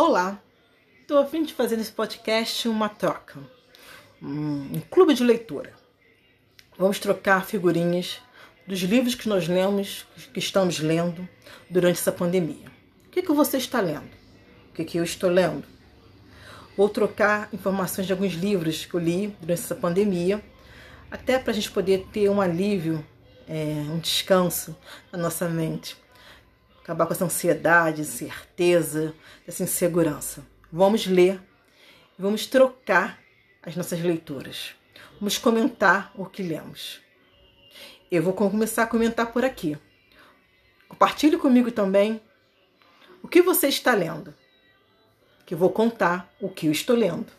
Olá, estou a fim de fazer nesse podcast uma troca, um, clube de leitura. Vamos trocar figurinhas dos livros que nós lemos, que estamos lendo durante essa pandemia. O que, que você está lendo? O que, que eu estou lendo? Vou trocar informações de alguns livros que eu li durante essa pandemia, até para a gente poder ter um alívio, é, um descanso na nossa mente acabar com essa ansiedade, incerteza, essa insegurança. Vamos ler, vamos trocar as nossas leituras. Vamos comentar o que lemos. Eu vou começar a comentar por aqui. Compartilhe comigo também o que você está lendo, que eu vou contar o que eu estou lendo.